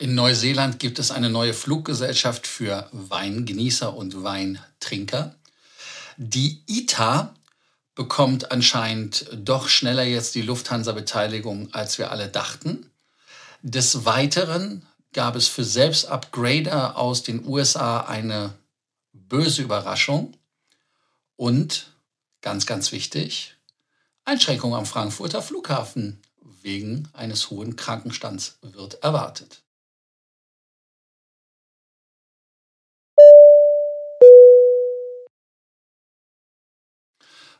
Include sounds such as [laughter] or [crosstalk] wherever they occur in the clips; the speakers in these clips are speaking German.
In Neuseeland gibt es eine neue Fluggesellschaft für Weingenießer und Weintrinker. Die ITA bekommt anscheinend doch schneller jetzt die Lufthansa-Beteiligung, als wir alle dachten. Des Weiteren gab es für Selbstupgrader aus den USA eine böse Überraschung und, ganz, ganz wichtig, Einschränkung am Frankfurter Flughafen wegen eines hohen Krankenstands wird erwartet.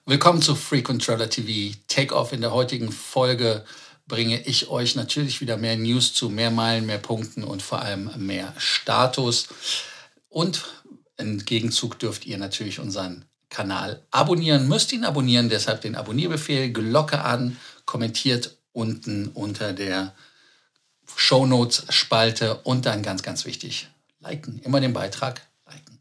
Willkommen zu Frequent Traveler TV Takeoff. In der heutigen Folge bringe ich euch natürlich wieder mehr News zu, mehr Meilen, mehr Punkten und vor allem mehr Status. Und im Gegenzug dürft ihr natürlich unseren Kanal abonnieren, müsst ihn abonnieren, deshalb den Abonnierbefehl, Glocke an, kommentiert unten unter der Shownotes-Spalte und dann ganz, ganz wichtig, liken. Immer den Beitrag liken.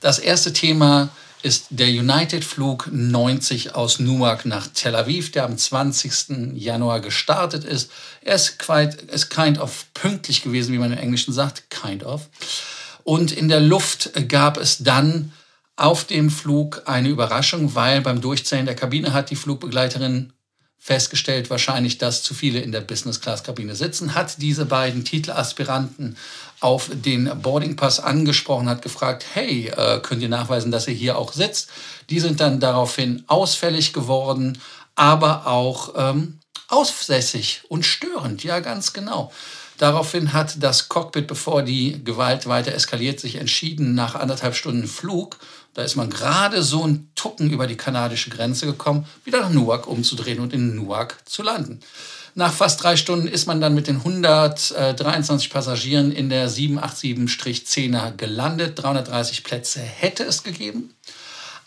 Das erste Thema ist der United-Flug 90 aus Newark nach Tel Aviv, der am 20. Januar gestartet ist. Er ist, quite, ist kind of pünktlich gewesen, wie man im Englischen sagt, kind of. Und in der Luft gab es dann auf dem Flug eine Überraschung, weil beim Durchzählen der Kabine hat die Flugbegleiterin festgestellt, wahrscheinlich, dass zu viele in der Business-Class-Kabine sitzen, hat diese beiden Titelaspiranten auf den Boardingpass angesprochen, hat gefragt, hey, äh, könnt ihr nachweisen, dass ihr hier auch sitzt? Die sind dann daraufhin ausfällig geworden, aber auch ähm, aussässig und störend, ja ganz genau. Daraufhin hat das Cockpit, bevor die Gewalt weiter eskaliert, sich entschieden, nach anderthalb Stunden Flug, da ist man gerade so ein Tucken über die kanadische Grenze gekommen, wieder nach Newark umzudrehen und in Newark zu landen. Nach fast drei Stunden ist man dann mit den 123 Passagieren in der 787-10er gelandet. 330 Plätze hätte es gegeben.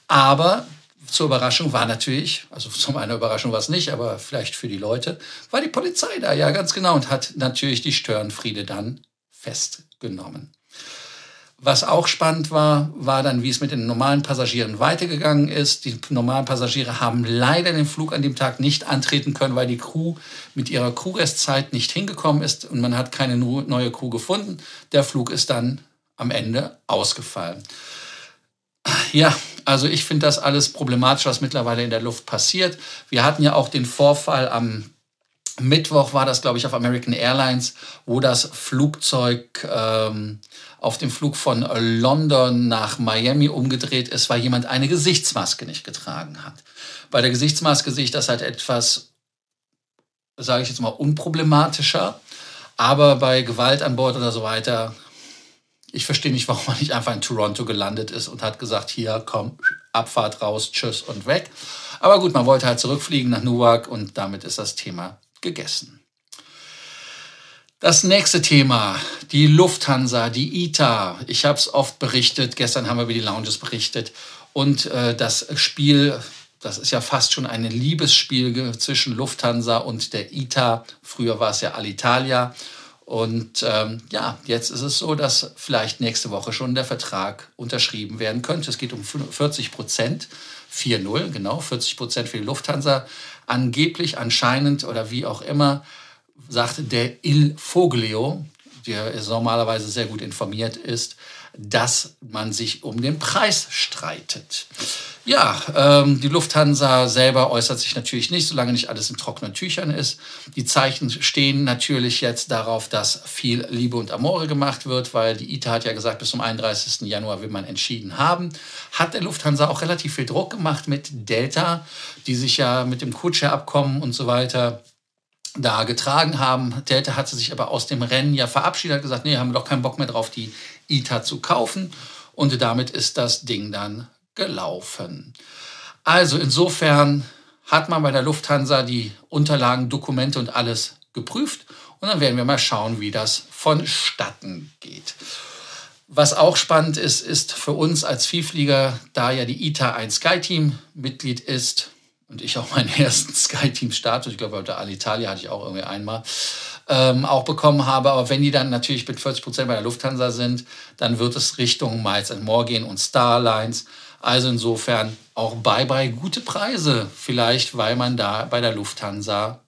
Aber zur Überraschung war natürlich, also [laughs] zu meiner Überraschung war es nicht, aber vielleicht für die Leute, war die Polizei da, ja ganz genau, und hat natürlich die Störenfriede dann festgenommen. Was auch spannend war, war dann, wie es mit den normalen Passagieren weitergegangen ist. Die normalen Passagiere haben leider den Flug an dem Tag nicht antreten können, weil die Crew mit ihrer Crewrestzeit nicht hingekommen ist und man hat keine neue Crew gefunden. Der Flug ist dann am Ende ausgefallen. Ja, also ich finde das alles problematisch, was mittlerweile in der Luft passiert. Wir hatten ja auch den Vorfall am Mittwoch war das, glaube ich, auf American Airlines, wo das Flugzeug ähm, auf dem Flug von London nach Miami umgedreht ist, weil jemand eine Gesichtsmaske nicht getragen hat. Bei der Gesichtsmaske sehe ich das halt etwas, sage ich jetzt mal, unproblematischer. Aber bei Gewalt an Bord oder so weiter, ich verstehe nicht, warum man nicht einfach in Toronto gelandet ist und hat gesagt, hier, komm, Abfahrt raus, tschüss und weg. Aber gut, man wollte halt zurückfliegen nach Newark und damit ist das Thema gegessen. Das nächste Thema, die Lufthansa, die ITA. Ich habe es oft berichtet, gestern haben wir über die Lounges berichtet. Und äh, das Spiel, das ist ja fast schon ein Liebesspiel zwischen Lufthansa und der ITA. Früher war es ja Alitalia. Und ähm, ja, jetzt ist es so, dass vielleicht nächste Woche schon der Vertrag unterschrieben werden könnte. Es geht um 40 Prozent, 4-0, genau, 40 Prozent für die Lufthansa. Angeblich, anscheinend oder wie auch immer, sagte der Il Foglio, der normalerweise sehr gut informiert ist, dass man sich um den Preis streitet. Ja, ähm, die Lufthansa selber äußert sich natürlich nicht, solange nicht alles in trockenen Tüchern ist. Die Zeichen stehen natürlich jetzt darauf, dass viel Liebe und Amore gemacht wird, weil die ITA hat ja gesagt, bis zum 31. Januar will man entschieden haben. Hat der Lufthansa auch relativ viel Druck gemacht mit Delta, die sich ja mit dem Kutsche-Abkommen und so weiter da getragen haben. Delta hatte sich aber aus dem Rennen ja verabschiedet, hat gesagt, nee, haben wir doch keinen Bock mehr drauf, die ITA zu kaufen. Und damit ist das Ding dann gelaufen. Also insofern hat man bei der Lufthansa die Unterlagen, Dokumente und alles geprüft. Und dann werden wir mal schauen, wie das vonstatten geht. Was auch spannend ist, ist für uns als Vielflieger, da ja die ITA ein SkyTeam-Mitglied ist, und ich auch meinen [laughs] ersten SkyTeam-Status, ich glaube, bei der Alitalia hatte ich auch irgendwie einmal, ähm, auch bekommen habe. Aber wenn die dann natürlich mit 40 Prozent bei der Lufthansa sind, dann wird es Richtung Miles More gehen und Starlines. Also insofern auch bye bye gute Preise, vielleicht weil man da bei der Lufthansa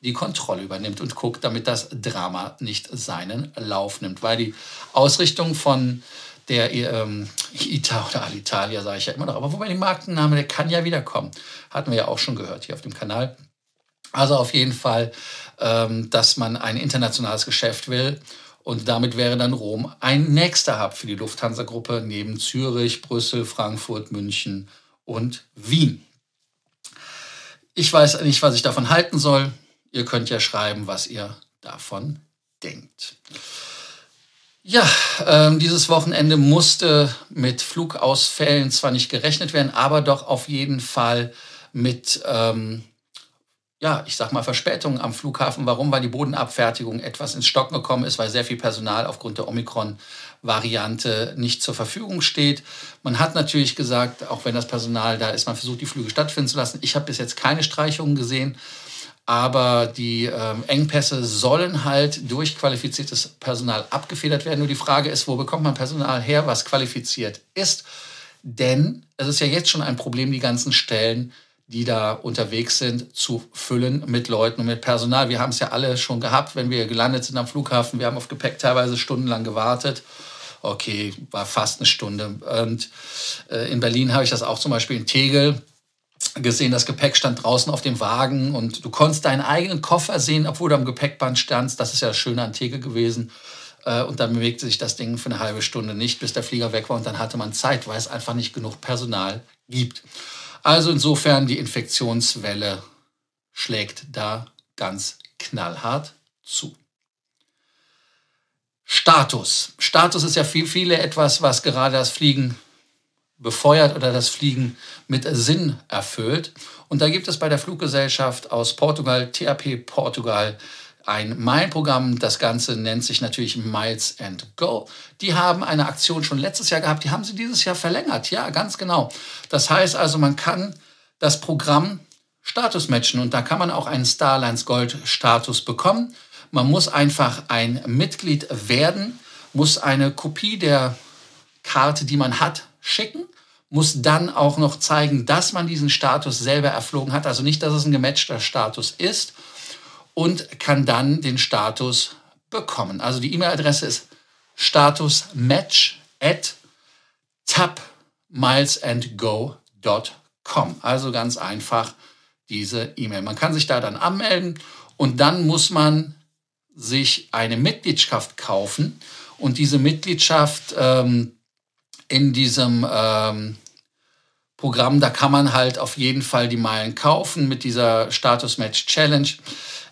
die Kontrolle übernimmt und guckt, damit das Drama nicht seinen Lauf nimmt. Weil die Ausrichtung von der ähm, ITA oder Alitalia, sage ich ja immer noch, aber wobei die Markenname, der kann ja wiederkommen. Hatten wir ja auch schon gehört hier auf dem Kanal. Also auf jeden Fall, ähm, dass man ein internationales Geschäft will. Und damit wäre dann Rom ein nächster Hub für die Lufthansa-Gruppe neben Zürich, Brüssel, Frankfurt, München und Wien. Ich weiß nicht, was ich davon halten soll. Ihr könnt ja schreiben, was ihr davon denkt. Ja, ähm, dieses Wochenende musste mit Flugausfällen zwar nicht gerechnet werden, aber doch auf jeden Fall mit ähm, ja, ich sag mal, Verspätungen am Flughafen. Warum? Weil die Bodenabfertigung etwas ins Stocken gekommen ist, weil sehr viel Personal aufgrund der Omikron-Variante nicht zur Verfügung steht. Man hat natürlich gesagt, auch wenn das Personal da ist, man versucht, die Flüge stattfinden zu lassen. Ich habe bis jetzt keine Streichungen gesehen, aber die ähm, Engpässe sollen halt durch qualifiziertes Personal abgefedert werden. Nur die Frage ist, wo bekommt man Personal her, was qualifiziert ist? Denn es ist ja jetzt schon ein Problem, die ganzen Stellen die da unterwegs sind, zu füllen mit Leuten und mit Personal. Wir haben es ja alle schon gehabt, wenn wir gelandet sind am Flughafen. Wir haben auf Gepäck teilweise stundenlang gewartet. Okay, war fast eine Stunde. Und äh, in Berlin habe ich das auch zum Beispiel in Tegel gesehen. Das Gepäck stand draußen auf dem Wagen und du konntest deinen eigenen Koffer sehen, obwohl du am Gepäckband standst. Das ist ja das Schöne an Tegel gewesen. Äh, und dann bewegte sich das Ding für eine halbe Stunde nicht, bis der Flieger weg war. Und dann hatte man Zeit, weil es einfach nicht genug Personal gibt. Also insofern die Infektionswelle schlägt da ganz knallhart zu. Status. Status ist ja für viele etwas, was gerade das Fliegen befeuert oder das Fliegen mit Sinn erfüllt. Und da gibt es bei der Fluggesellschaft aus Portugal, TAP Portugal, ein Meilenprogramm. Das Ganze nennt sich natürlich Miles and Go. Die haben eine Aktion schon letztes Jahr gehabt, die haben sie dieses Jahr verlängert. Ja, ganz genau. Das heißt also, man kann das Programm Status matchen und da kann man auch einen Starlines Gold Status bekommen. Man muss einfach ein Mitglied werden, muss eine Kopie der Karte, die man hat, schicken, muss dann auch noch zeigen, dass man diesen Status selber erflogen hat. Also nicht, dass es ein gematchter Status ist und kann dann den Status bekommen. Also die E-Mail-Adresse ist statusmatch at tapmilesandgo.com. Also ganz einfach diese E-Mail. Man kann sich da dann anmelden und dann muss man sich eine Mitgliedschaft kaufen und diese Mitgliedschaft ähm, in diesem ähm, Programm, da kann man halt auf jeden Fall die Meilen kaufen mit dieser Status Match Challenge.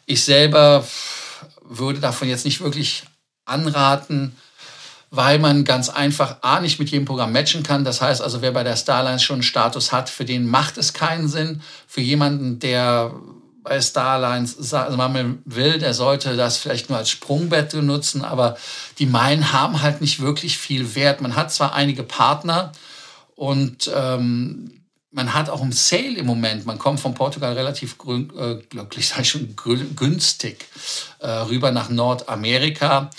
Ich selber würde davon jetzt nicht wirklich anraten, weil man ganz einfach A nicht mit jedem Programm matchen kann. Das heißt also, wer bei der Starlines schon einen Status hat, für den macht es keinen Sinn. Für jemanden, der bei Starlines also will, der sollte das vielleicht nur als Sprungbett nutzen, aber die Meilen haben halt nicht wirklich viel Wert. Man hat zwar einige Partner und ähm, man hat auch im Sale im Moment, man kommt von Portugal relativ äh, glücklich, [laughs] ich schon, günstig äh, rüber nach Nordamerika.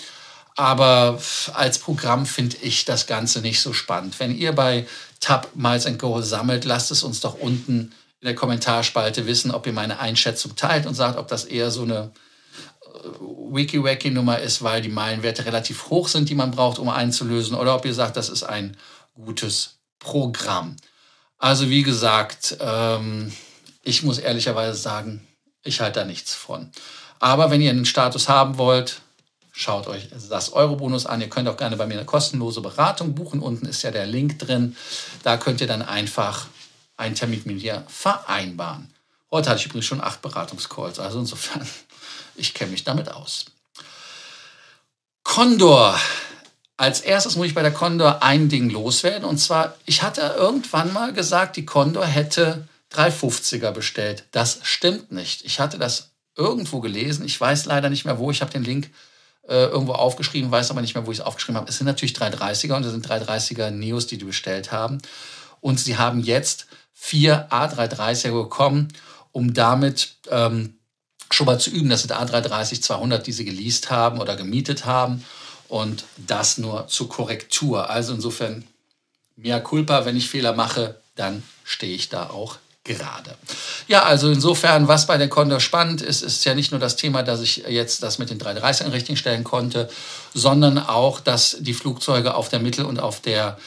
Aber als Programm finde ich das Ganze nicht so spannend. Wenn ihr bei Tab Miles Go sammelt, lasst es uns doch unten in der Kommentarspalte wissen, ob ihr meine Einschätzung teilt und sagt, ob das eher so eine äh, Wiki-Wacky-Nummer ist, weil die Meilenwerte relativ hoch sind, die man braucht, um einzulösen, oder ob ihr sagt, das ist ein gutes Programm. Also wie gesagt, ähm, ich muss ehrlicherweise sagen, ich halte da nichts von. Aber wenn ihr einen Status haben wollt, schaut euch das Eurobonus an. Ihr könnt auch gerne bei mir eine kostenlose Beratung buchen. Unten ist ja der Link drin. Da könnt ihr dann einfach einen Termin mit mir vereinbaren. Heute hatte ich übrigens schon acht Beratungscalls, also insofern, [laughs] ich kenne mich damit aus. Condor als erstes muss ich bei der Condor ein Ding loswerden. Und zwar, ich hatte irgendwann mal gesagt, die Condor hätte 350er bestellt. Das stimmt nicht. Ich hatte das irgendwo gelesen. Ich weiß leider nicht mehr wo. Ich habe den Link äh, irgendwo aufgeschrieben, weiß aber nicht mehr, wo ich es aufgeschrieben habe. Es sind natürlich 330er und es sind 330er Neos, die die bestellt haben. Und sie haben jetzt vier A330er bekommen, um damit ähm, schon mal zu üben. Das sind A330-200, die sie geleast haben oder gemietet haben und das nur zur Korrektur. Also insofern, mehr culpa, wenn ich Fehler mache, dann stehe ich da auch gerade. Ja, also insofern, was bei der Condor spannend ist, ist ja nicht nur das Thema, dass ich jetzt das mit den 330 richtig stellen konnte, sondern auch, dass die Flugzeuge auf der Mittel- und auf der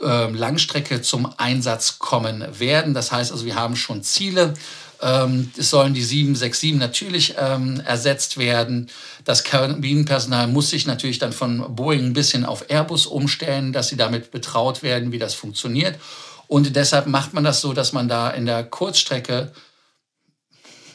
äh, Langstrecke zum Einsatz kommen werden. Das heißt also, wir haben schon Ziele. Ähm, es sollen die 767 natürlich ähm, ersetzt werden. Das Kabinenpersonal muss sich natürlich dann von Boeing ein bisschen auf Airbus umstellen, dass sie damit betraut werden, wie das funktioniert. Und deshalb macht man das so, dass man da in der Kurzstrecke,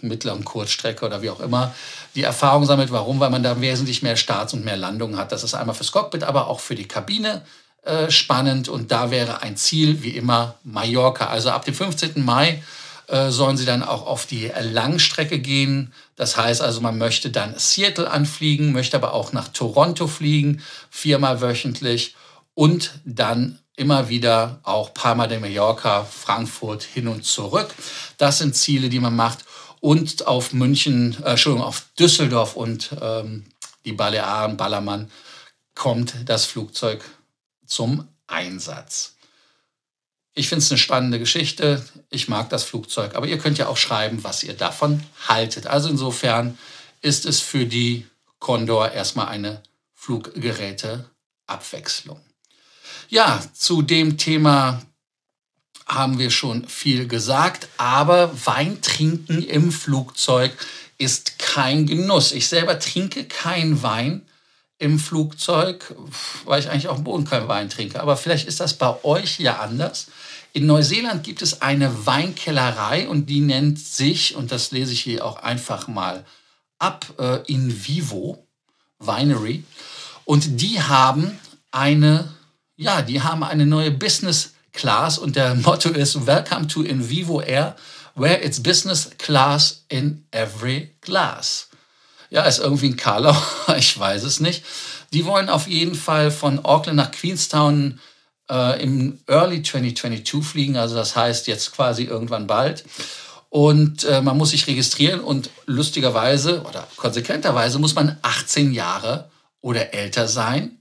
mittleren Kurzstrecke oder wie auch immer, die Erfahrung sammelt. Warum? Weil man da wesentlich mehr Starts und mehr Landungen hat. Das ist einmal fürs Cockpit, aber auch für die Kabine äh, spannend. Und da wäre ein Ziel, wie immer, Mallorca. Also ab dem 15. Mai sollen sie dann auch auf die Langstrecke gehen. Das heißt also, man möchte dann Seattle anfliegen, möchte aber auch nach Toronto fliegen, viermal wöchentlich und dann immer wieder auch Palma de Mallorca, Frankfurt hin und zurück. Das sind Ziele, die man macht. Und auf München, äh, Entschuldigung, auf Düsseldorf und ähm, die Balearen, Ballermann, kommt das Flugzeug zum Einsatz. Ich finde es eine spannende Geschichte. Ich mag das Flugzeug, aber ihr könnt ja auch schreiben, was ihr davon haltet. Also insofern ist es für die Condor erstmal eine Fluggeräteabwechslung. Ja, zu dem Thema haben wir schon viel gesagt, aber Wein trinken im Flugzeug ist kein Genuss. Ich selber trinke keinen Wein im Flugzeug, weil ich eigentlich auf dem Boden keinen Wein trinke. Aber vielleicht ist das bei euch ja anders. In Neuseeland gibt es eine Weinkellerei und die nennt sich, und das lese ich hier auch einfach mal ab, äh, in vivo Winery. Und die haben eine ja, die haben eine neue Business Class und der Motto ist Welcome to In Vivo Air, where it's business class in every glass. Ja, ist irgendwie ein Karlau, [laughs] ich weiß es nicht. Die wollen auf jeden Fall von Auckland nach Queenstown äh, im Early 2022 fliegen, also das heißt jetzt quasi irgendwann bald. Und äh, man muss sich registrieren und lustigerweise oder konsequenterweise muss man 18 Jahre oder älter sein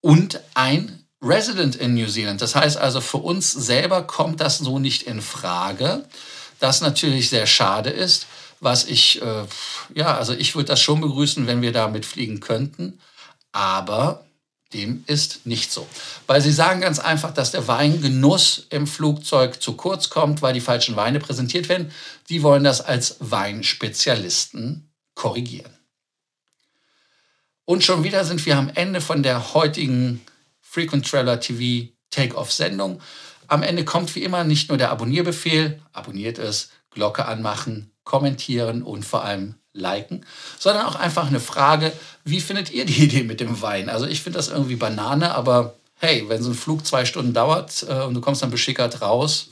und ein Resident in New Zealand. Das heißt also, für uns selber kommt das so nicht in Frage. Das natürlich sehr schade ist. Was ich, äh, ja, also ich würde das schon begrüßen, wenn wir da mitfliegen könnten. Aber dem ist nicht so. Weil sie sagen ganz einfach, dass der Weingenuss im Flugzeug zu kurz kommt, weil die falschen Weine präsentiert werden. Die wollen das als Weinspezialisten korrigieren. Und schon wieder sind wir am Ende von der heutigen Frequent Traveler TV Take-Off-Sendung. Am Ende kommt wie immer nicht nur der Abonnierbefehl, abonniert es, Glocke anmachen, kommentieren und vor allem liken, sondern auch einfach eine Frage, wie findet ihr die Idee mit dem Wein? Also ich finde das irgendwie Banane, aber hey, wenn so ein Flug zwei Stunden dauert äh, und du kommst dann beschickert raus,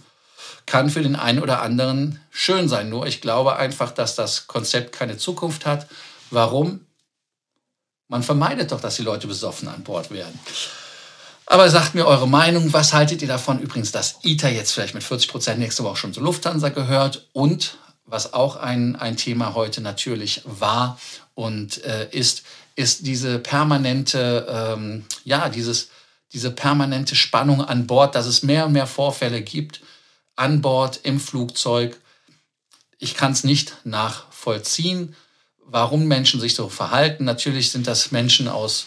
kann für den einen oder anderen schön sein. Nur ich glaube einfach, dass das Konzept keine Zukunft hat. Warum? Man vermeidet doch, dass die Leute besoffen an Bord werden. Aber sagt mir eure Meinung. Was haltet ihr davon? Übrigens, dass ITA jetzt vielleicht mit 40 Prozent nächste Woche schon zu Lufthansa gehört. Und was auch ein, ein Thema heute natürlich war und äh, ist, ist diese permanente, ähm, ja, dieses, diese permanente Spannung an Bord, dass es mehr und mehr Vorfälle gibt an Bord im Flugzeug. Ich kann es nicht nachvollziehen warum Menschen sich so verhalten. Natürlich sind das Menschen aus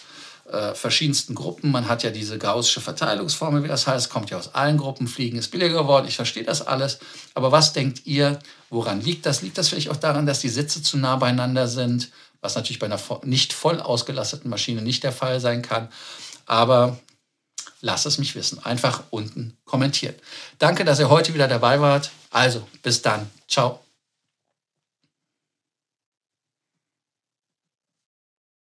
äh, verschiedensten Gruppen. Man hat ja diese gaußsche Verteilungsformel, wie das heißt, kommt ja aus allen Gruppen. Fliegen ist billiger geworden. Ich verstehe das alles. Aber was denkt ihr, woran liegt das? Liegt das vielleicht auch daran, dass die Sitze zu nah beieinander sind, was natürlich bei einer nicht voll ausgelasteten Maschine nicht der Fall sein kann. Aber lasst es mich wissen. Einfach unten kommentieren. Danke, dass ihr heute wieder dabei wart. Also, bis dann. Ciao.